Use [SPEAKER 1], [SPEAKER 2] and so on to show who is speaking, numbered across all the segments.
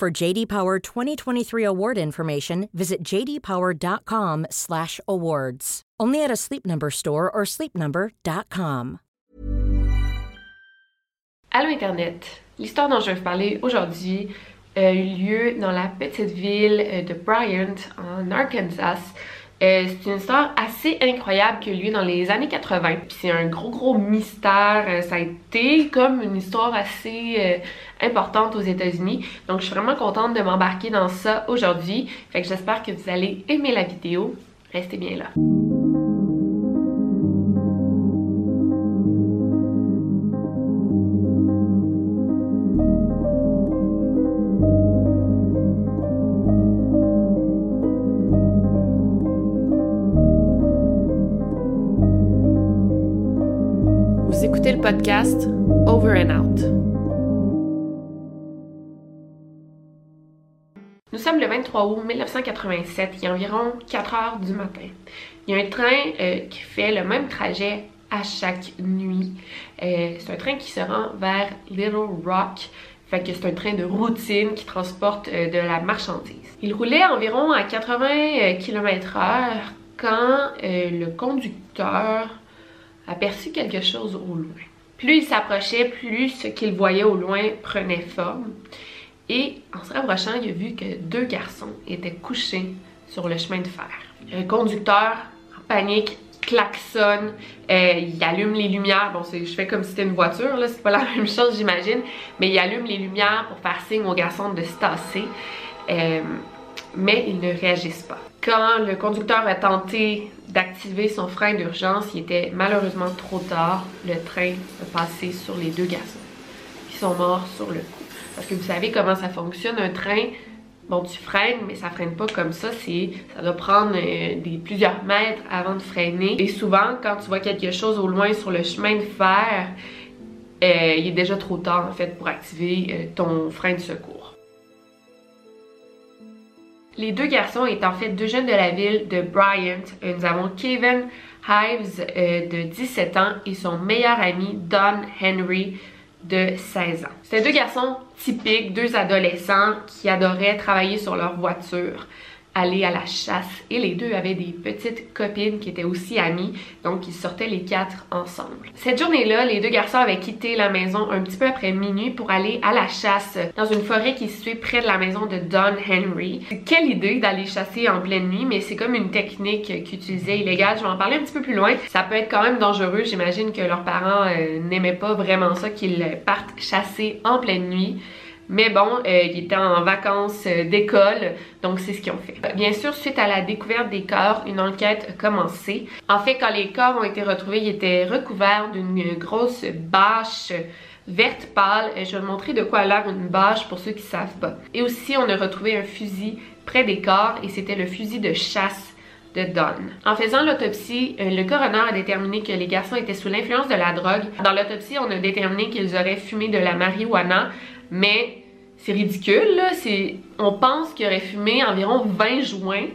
[SPEAKER 1] For JD Power 2023 award information, visit jdpower.com/awards. Only at a Sleep Number store or sleepnumber.com.
[SPEAKER 2] Allô Internet. L'histoire dont je vais vous parler aujourd'hui a eu lieu dans la petite ville euh, de Bryant en Arkansas. Euh, c'est une histoire assez incroyable qui a eu lieu dans les années 80. Puis c'est un gros gros mystère. Euh, ça a été comme une histoire assez importante aux États-Unis. Donc je suis vraiment contente de m'embarquer dans ça aujourd'hui. Fait que j'espère que vous allez aimer la vidéo. Restez bien là. Vous écoutez le podcast Over and Out. Nous sommes le 23 août 1987, il est environ 4 heures du matin. Il y a un train euh, qui fait le même trajet à chaque nuit. Euh, c'est un train qui se rend vers Little Rock. Fait c'est un train de routine qui transporte euh, de la marchandise. Il roulait environ à 80 km/h quand le conducteur aperçut quelque chose au loin. Plus il s'approchait, plus ce qu'il voyait au loin prenait forme. Et en se rapprochant, il a vu que deux garçons étaient couchés sur le chemin de fer. Le conducteur, en panique, klaxonne, euh, il allume les lumières. Bon, je fais comme si c'était une voiture, là, c'est pas la même chose, j'imagine. Mais il allume les lumières pour faire signe aux garçons de se tasser. Euh, mais ils ne réagissent pas. Quand le conducteur a tenté d'activer son frein d'urgence, il était malheureusement trop tard. Le train a passé sur les deux garçons. Ils sont morts sur le coup. Parce que vous savez comment ça fonctionne, un train, bon tu freines, mais ça freine pas comme ça, c'est ça doit prendre euh, des plusieurs mètres avant de freiner. Et souvent, quand tu vois quelque chose au loin sur le chemin de fer, euh, il est déjà trop tard en fait pour activer euh, ton frein de secours. Les deux garçons étaient en fait deux jeunes de la ville de Bryant. Nous avons Kevin Hives de 17 ans et son meilleur ami Don Henry de 16 ans. C'était deux garçons typiques, deux adolescents qui adoraient travailler sur leur voiture aller à la chasse. Et les deux avaient des petites copines qui étaient aussi amies, donc ils sortaient les quatre ensemble. Cette journée-là, les deux garçons avaient quitté la maison un petit peu après minuit pour aller à la chasse dans une forêt qui se situait près de la maison de Don Henry. Quelle idée d'aller chasser en pleine nuit, mais c'est comme une technique qu'utilisait illégal. Je vais en parler un petit peu plus loin. Ça peut être quand même dangereux. J'imagine que leurs parents euh, n'aimaient pas vraiment ça qu'ils partent chasser en pleine nuit. Mais bon, euh, ils étaient en vacances euh, d'école, donc c'est ce qu'ils ont fait. Bien sûr, suite à la découverte des corps, une enquête a commencé. En fait, quand les corps ont été retrouvés, ils étaient recouverts d'une grosse bâche verte pâle. Je vais vous montrer de quoi a l'air une bâche pour ceux qui savent pas. Et aussi, on a retrouvé un fusil près des corps et c'était le fusil de chasse de Don. En faisant l'autopsie, euh, le coroner a déterminé que les garçons étaient sous l'influence de la drogue. Dans l'autopsie, on a déterminé qu'ils auraient fumé de la marijuana, mais c'est ridicule, là. On pense qu'il aurait fumé environ 20 joints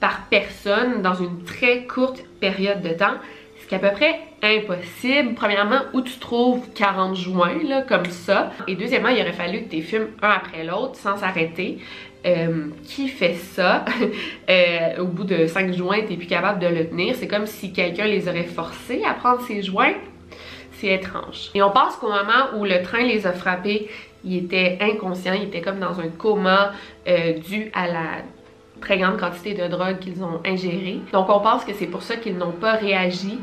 [SPEAKER 2] par personne dans une très courte période de temps. Ce qui est à peu près impossible. Premièrement, où tu trouves 40 joints, là, comme ça? Et deuxièmement, il aurait fallu que tu fumes un après l'autre sans s'arrêter. Euh, qui fait ça? Euh, au bout de 5 joints, t'es plus capable de le tenir. C'est comme si quelqu'un les aurait forcés à prendre ces joints. C'est étrange. Et on pense qu'au moment où le train les a frappés, il était inconscient, il était comme dans un coma euh, dû à la très grande quantité de drogue qu'ils ont ingéré. Donc on pense que c'est pour ça qu'ils n'ont pas réagi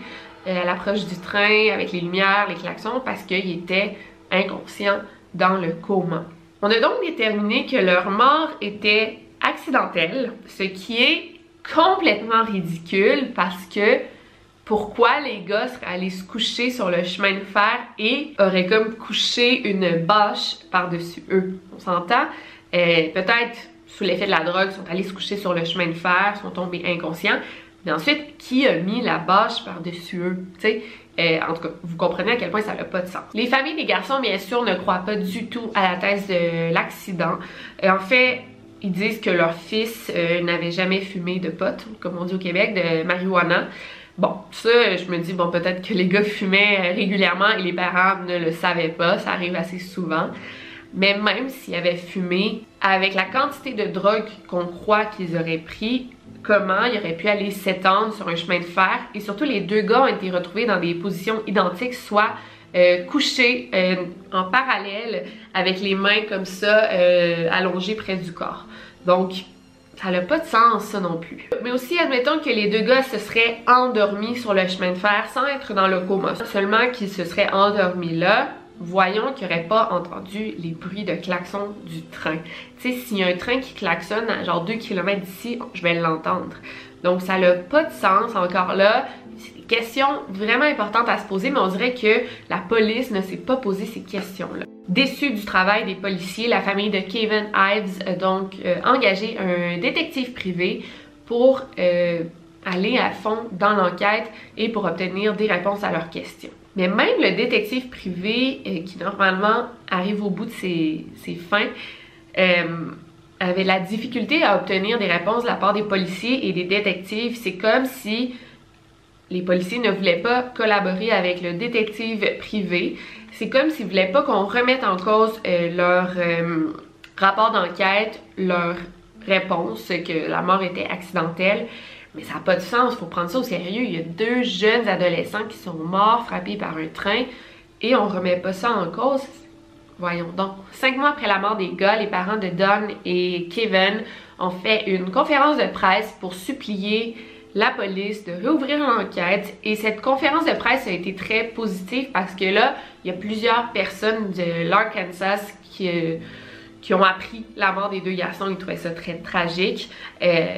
[SPEAKER 2] euh, à l'approche du train avec les lumières, les klaxons, parce qu'ils étaient inconscients dans le coma. On a donc déterminé que leur mort était accidentelle, ce qui est complètement ridicule parce que pourquoi les gars seraient allés se coucher sur le chemin de fer et auraient comme couché une bâche par-dessus eux. On s'entend? Euh, peut-être sous l'effet de la drogue, sont allés se coucher sur le chemin de fer, sont tombés inconscients. Mais ensuite, qui a mis la bâche par-dessus eux? euh, en tout cas, vous comprenez à quel point ça n'a pas de sens. Les familles des garçons, bien sûr, ne croient pas du tout à la thèse de l'accident. Euh, en fait, ils disent que leur fils n'avait jamais fumé de potes, comme on dit au Québec, de marijuana. Bon, ça, je me dis, bon, peut-être que les gars fumaient régulièrement et les parents ne le savaient pas, ça arrive assez souvent. Mais même s'ils avaient fumé, avec la quantité de drogue qu'on croit qu'ils auraient pris, comment il aurait pu aller s'étendre sur un chemin de fer? Et surtout, les deux gars ont été retrouvés dans des positions identiques, soit euh, couchés euh, en parallèle avec les mains comme ça euh, allongées près du corps. Donc, ça n'a pas de sens, ça non plus. Mais aussi, admettons que les deux gars se seraient endormis sur le chemin de fer sans être dans le coma. Seulement qu'ils se seraient endormis là, voyons qu'ils n'auraient pas entendu les bruits de klaxon du train. Tu sais, s'il y a un train qui klaxonne à genre 2 km d'ici, je vais l'entendre. Donc ça n'a pas de sens encore là. C'est questions vraiment importantes à se poser, mais on dirait que la police ne s'est pas posé ces questions-là. Déçu du travail des policiers, la famille de Kevin Ives a donc euh, engagé un détective privé pour euh, aller à fond dans l'enquête et pour obtenir des réponses à leurs questions. Mais même le détective privé, euh, qui normalement arrive au bout de ses, fins, euh, avait la difficulté à obtenir des réponses de la part des policiers et des détectives. C'est comme si les policiers ne voulaient pas collaborer avec le détective privé. C'est comme s'ils voulaient pas qu'on remette en cause euh, leur rapport d'enquête, leur réponse que la mort était accidentelle. Mais ça n'a pas de sens, faut prendre ça au sérieux. Il y a deux jeunes adolescents qui sont morts, frappés par un train, et on remet pas ça en cause. Voyons donc. Cinq mois après la mort des gars, les parents de Don et Kevin ont fait une conférence de presse pour supplier la police de réouvrir l'enquête. Et cette conférence de presse a été très positive parce que là, il y a plusieurs personnes de l'Arkansas qui, euh, qui ont appris la mort des deux garçons. Ils trouvaient ça très tragique. Euh,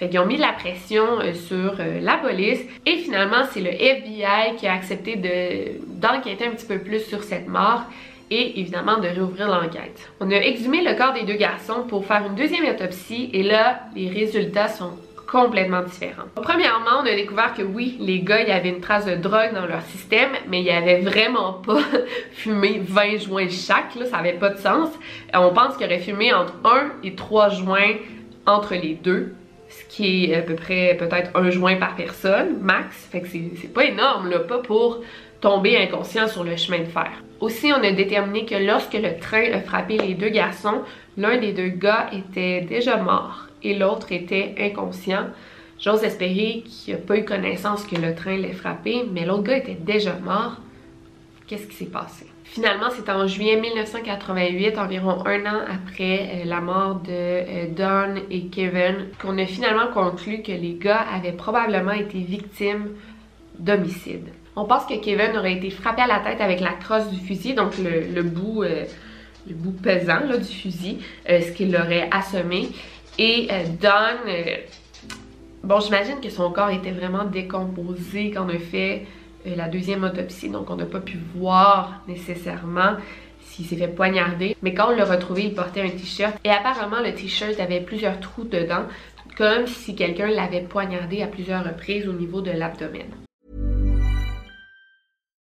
[SPEAKER 2] fait qu'ils ont mis de la pression euh, sur euh, la police et finalement c'est le FBI qui a accepté d'enquêter un petit peu plus sur cette mort et évidemment de réouvrir l'enquête. On a exhumé le corps des deux garçons pour faire une deuxième autopsie et là les résultats sont complètement différents. Premièrement, on a découvert que oui, les gars, il y avait une trace de drogue dans leur système, mais il y avait vraiment pas fumé 20 joints chaque, là, ça avait pas de sens. On pense qu'il aurait fumé entre 1 et 3 joints entre les deux ce qui est à peu près peut-être un joint par personne, max. Fait que c'est pas énorme, là, pas pour tomber inconscient sur le chemin de fer. Aussi, on a déterminé que lorsque le train a frappé les deux garçons, l'un des deux gars était déjà mort et l'autre était inconscient. J'ose espérer qu'il n'a pas eu connaissance que le train l'ait frappé, mais l'autre gars était déjà mort. Qu'est-ce qui s'est passé? Finalement, c'est en juillet 1988, environ un an après euh, la mort de euh, Don et Kevin, qu'on a finalement conclu que les gars avaient probablement été victimes d'homicide. On pense que Kevin aurait été frappé à la tête avec la crosse du fusil, donc le, bout, euh, le bout pesant du fusil, ce qui l'aurait assommé. Et Don, bon, j'imagine que son corps était vraiment décomposé quand on a fait euh, la deuxième autopsie, donc on n'a pas pu voir nécessairement s'il s'est fait poignarder. Mais quand on l'a retrouvé, il portait un t-shirt et apparemment le t-shirt avait plusieurs trous dedans, comme si quelqu'un l'avait poignardé à plusieurs reprises au niveau de l'abdomen.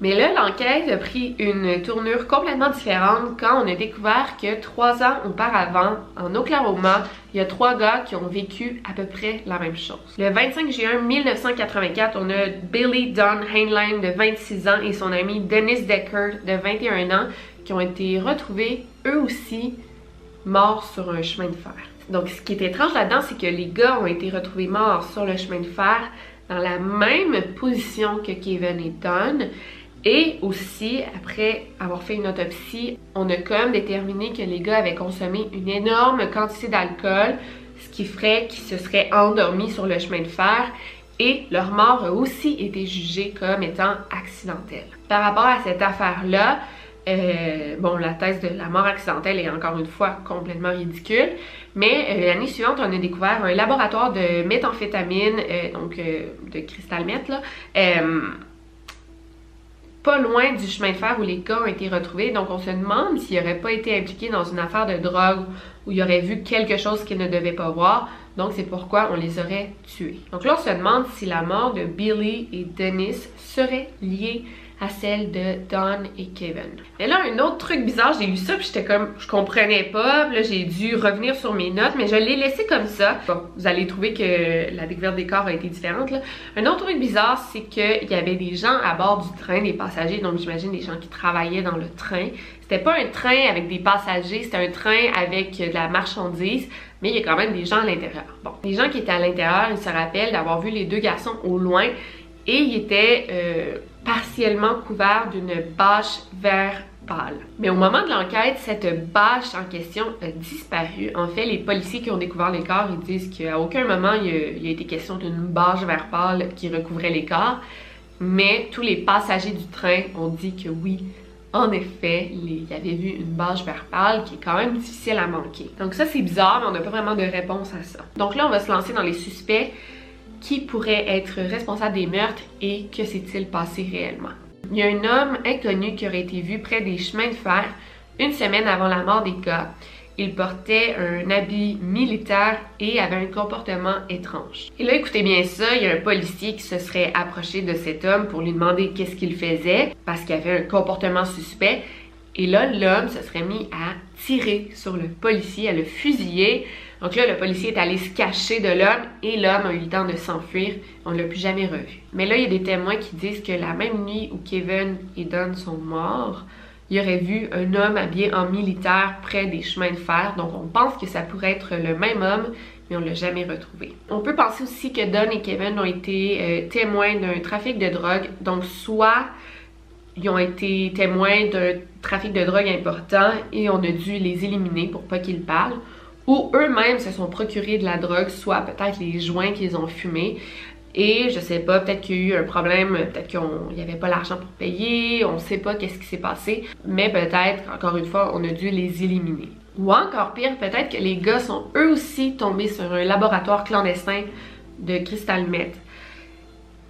[SPEAKER 2] Mais là, l'enquête a pris une tournure complètement différente quand on a découvert que trois ans auparavant, en Oklahoma, il y a trois gars qui ont vécu à peu près la même chose. Le 25 juin 1984, on a Billy Don Heinlein de 26 ans et son ami Dennis Decker de 21 ans qui ont été retrouvés eux aussi morts sur un chemin de fer. Donc, ce qui est étrange là-dedans, c'est que les gars ont été retrouvés morts sur le chemin de fer dans la même position que Kevin et Don. Et aussi, après avoir fait une autopsie, on a comme déterminé que les gars avaient consommé une énorme quantité d'alcool, ce qui ferait qu'ils se seraient endormis sur le chemin de fer et leur mort a aussi été jugée comme étant accidentelle. Par rapport à cette affaire-là, euh, bon, la thèse de la mort accidentelle est encore une fois complètement ridicule, mais euh, l'année suivante, on a découvert un laboratoire de méthamphétamine, euh, donc de cristal meth, là, pas loin du chemin de fer où les cas ont été retrouvés. Donc, on se demande s'il n'aurait pas été impliqué dans une affaire de drogue où il aurait vu quelque chose qu'il ne devait pas voir. Donc, c'est pourquoi on les aurait tués. Donc là, on se demande si la mort de Billy et Dennis serait liée à celle de Don et Kevin. Et là, un autre truc bizarre, j'ai lu ça, puis j'étais comme, je comprenais pas, là, j'ai dû revenir sur mes notes, mais je l'ai laissé comme ça. Bon, vous allez trouver que la découverte des corps a été différente. Un autre truc bizarre, c'est qu'il y avait des gens à bord du train, des passagers, donc j'imagine des gens qui travaillaient dans le train. C'était pas un train avec des passagers, c'était un train avec de la marchandise, mais il y a quand même des gens à l'intérieur. Bon, les gens qui étaient à l'intérieur, ils se rappellent d'avoir vu les deux garçons au loin, et ils étaient... Euh, partiellement couvert d'une bâche vert pâle. Mais au moment de l'enquête, cette bâche en question a disparu. En fait, les policiers qui ont découvert les corps, disent qu'à aucun moment il y, a, été question d'une bâche vert pâle qui recouvrait les corps. Mais tous les passagers du train ont dit que oui, en effet, il y avait vu une bâche vert pâle qui est quand même difficile à manquer. Donc ça, c'est bizarre, mais on n'a pas vraiment de réponse à ça. Donc là, on va se lancer dans les suspects qui pourrait être responsable des meurtres et que s'est-il passé réellement. Il y a un homme inconnu qui aurait été vu près des chemins de fer une semaine avant la mort des gars. Il portait un habit militaire et avait un comportement étrange. Et là, écoutez bien ça, il y a un policier qui se serait approché de cet homme pour lui demander qu'est-ce qu'il faisait parce qu'il avait un comportement suspect. Et là, l'homme se serait mis à tirer sur le policier, à le fusiller. Donc là, le policier est allé se cacher de l'homme et l'homme a eu le temps de s'enfuir. On ne l'a plus jamais revu. Mais là, il y a des témoins qui disent que la même nuit où Kevin et Don sont morts, il aurait vu un homme habillé en militaire près des chemins de fer. Donc on pense que ça pourrait être le même homme, mais on l'a jamais retrouvé. On peut penser aussi que Don et Kevin ont été euh, témoins d'un trafic de drogue. Donc soit ils ont été témoins d'un trafic de drogue important et on a dû les éliminer pour pas qu'ils parlent ou eux-mêmes se sont procurés de la drogue, soit peut-être les joints qu'ils ont fumés. Et je sais pas, peut-être qu'il y a eu un problème, peut-être qu'il n'y avait pas l'argent pour payer, on sait pas qu'est-ce qui s'est passé, mais peut-être, encore une fois, on a dû les éliminer. Ou encore pire, peut-être que les gars sont eux aussi tombés sur un laboratoire clandestin de cristal meth.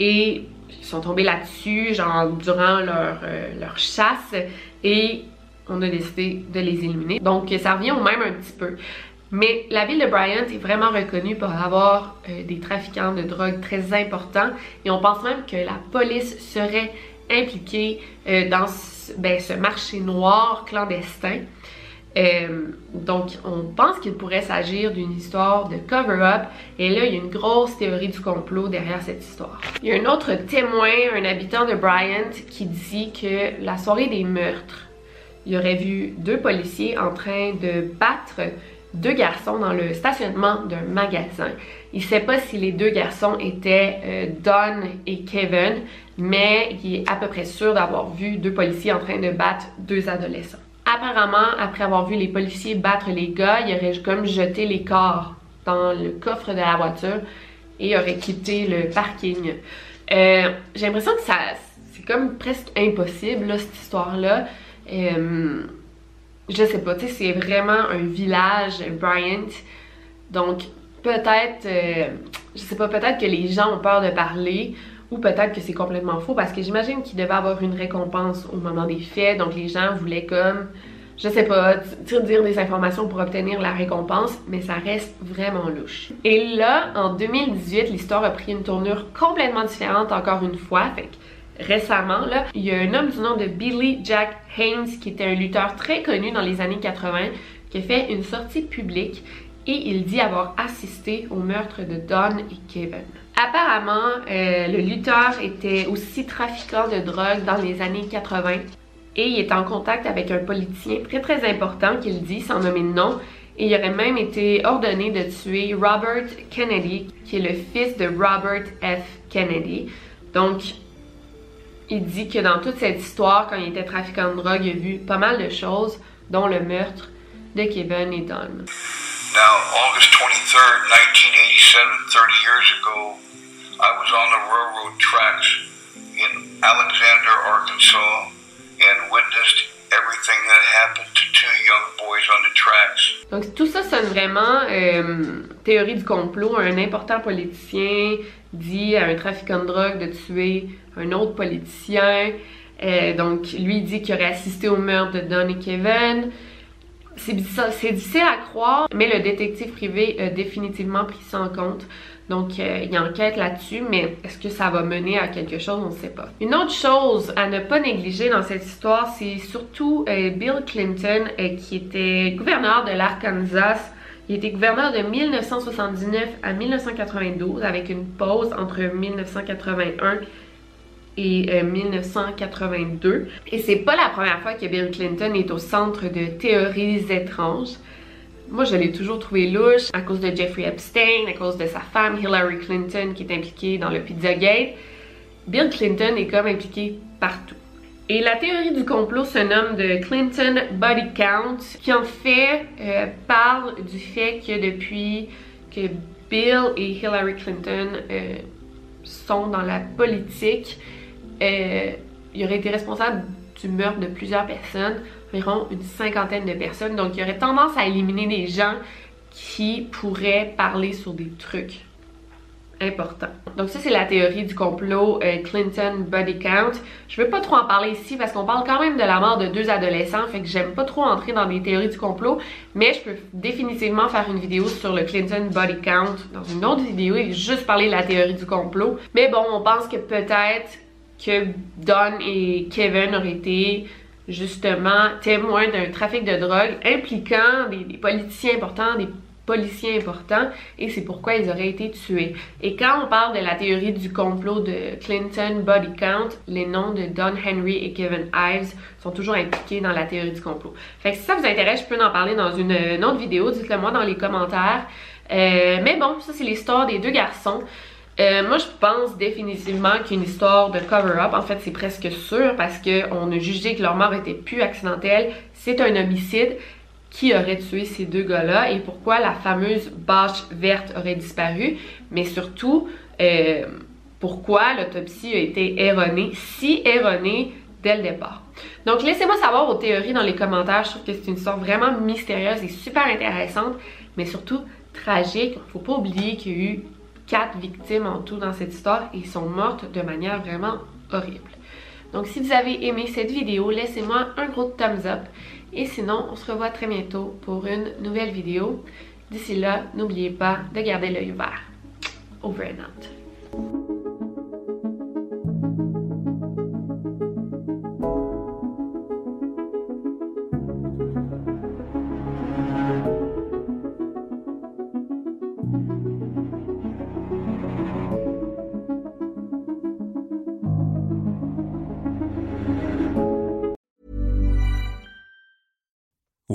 [SPEAKER 2] Et ils sont tombés là-dessus, genre durant leur, euh, leur chasse, et on a décidé de les éliminer. Donc ça revient au même un petit peu. Mais la ville de Bryant est vraiment reconnue pour avoir euh, des trafiquants de drogue très importants et on pense même que la police serait impliquée euh, dans ben, ce, marché noir clandestin. Euh, donc, on pense qu'il pourrait s'agir d'une histoire de cover-up. Et là, il y a une grosse théorie du complot derrière cette histoire. Il y a un autre témoin, un habitant de Bryant, qui dit que la soirée des meurtres, il aurait vu deux policiers en train de battre deux garçons dans le stationnement d'un magasin. Il sait pas si les deux garçons étaient euh, Don et Kevin, mais il est à peu près sûr d'avoir vu deux policiers en train de battre deux adolescents. Apparemment, après avoir vu les policiers battre les gars, il aurait comme jeté les corps dans le coffre de la voiture et aurait quitté le parking. Euh, j'ai l'impression que ça, c'est comme presque impossible cette histoire-là. Euh, je sais pas, tu sais, c'est vraiment un village Bryant. Donc, peut-être, euh, je sais pas, peut-être que les gens ont peur de parler ou peut-être que c'est complètement faux parce que j'imagine qu'il devait avoir une récompense au moment des faits. Donc, les gens voulaient comme, je sais pas, dire des informations pour obtenir la récompense, mais ça reste vraiment louche. Et là, en 2018, l'histoire a pris une tournure complètement différente encore une fois. Fait récemment, il y a un homme du nom de Billy Jack Haynes qui était un lutteur très connu dans les années 80 qui a fait une sortie publique et il dit avoir assisté au meurtre de Don et Kevin. Apparemment, euh, le lutteur était aussi trafiquant de drogue dans les années 80 et il est en contact avec un politicien très très important qu'il dit, sans nommer de nom, et il aurait même été ordonné de tuer Robert Kennedy, qui est le fils de Robert F. Kennedy. Donc, il dit que dans toute cette histoire, quand il était trafiquant de drogue, il a vu pas mal de choses, dont le meurtre de Kevin et Don.
[SPEAKER 3] Now, August 23rd, 1987, 30 years ago, I was on the railroad tracks in Alexander, Arkansas, and witnessed everything that happened to two young boys on the tracks.
[SPEAKER 2] Donc tout ça sonne vraiment euh, théorie du complot. Un important politicien dit à un trafiquant de drogue de tuer un autre politicien. Euh, donc lui dit qu'il aurait assisté au meurtre de Don et Kevin. C'est difficile à croire, mais le détective privé a définitivement pris ça en compte. Donc, euh, il enquête là-dessus, mais est-ce que ça va mener à quelque chose? On ne sait pas. Une autre chose à ne pas négliger dans cette histoire, c'est surtout euh, Bill Clinton, euh, qui était gouverneur de l'Arkansas. Il était gouverneur de 1979 à 1992, avec une pause entre 1981 et 1982. Et c'est pas la première fois que Bill Clinton est au centre de théories étranges. Moi, je l'ai toujours trouvé louche à cause de Jeffrey Epstein, à cause de sa femme Hillary Clinton qui est impliquée dans le Pizzagate. Bill Clinton est comme impliqué partout. Et la théorie du complot se nomme de Clinton Body Count, qui en fait euh, parle du fait que depuis que Bill et Hillary Clinton euh, sont dans la politique, euh, il aurait été responsable du meurtre de plusieurs personnes environ une cinquantaine de personnes. Donc, il aurait tendance à éliminer des gens qui pourraient parler sur des trucs importants. Donc ça, c'est la théorie du complot euh, Clinton Body Count. Je veux pas trop en parler ici parce qu'on parle quand même de la mort de deux adolescents, fait que j'aime pas trop entrer dans des théories du complot, mais je peux définitivement faire une vidéo sur le Clinton Body Count dans une autre vidéo et juste parler de la théorie du complot. Mais bon, on pense que peut-être que Don et Kevin auraient été justement témoins d'un trafic de drogue impliquant des, politiciens importants, des policiers importants et c'est pourquoi ils auraient été tués. Et quand on parle de la théorie du complot de Clinton Body Count, les noms de Don Henry et Kevin Ives sont toujours impliqués dans la théorie du complot. Fait que si ça vous intéresse, je peux en parler dans une, autre vidéo, dites-le moi dans les commentaires. Euh, mais bon, ça c'est l'histoire des deux garçons. Euh, moi, je pense définitivement qu'une histoire de cover-up, en fait, c'est presque sûr parce qu'on a jugé que leur mort était plus accidentelle. C'est un homicide qui aurait tué ces deux gars-là et pourquoi la fameuse bâche verte aurait disparu, mais surtout euh, pourquoi l'autopsie a été erronée, si erronée dès le départ. Donc laissez-moi savoir vos théories dans les commentaires, je trouve que c'est une histoire vraiment mystérieuse et super intéressante, mais surtout tragique. Faut pas oublier qu'il y a eu quatre victimes en tout dans cette histoire et sont mortes de manière vraiment horrible. Donc si vous avez aimé cette vidéo, laissez-moi un gros thumbs up. Et sinon, on se revoit très bientôt pour une nouvelle vidéo. D'ici là, n'oubliez pas de garder l'œil ouvert. Over and out.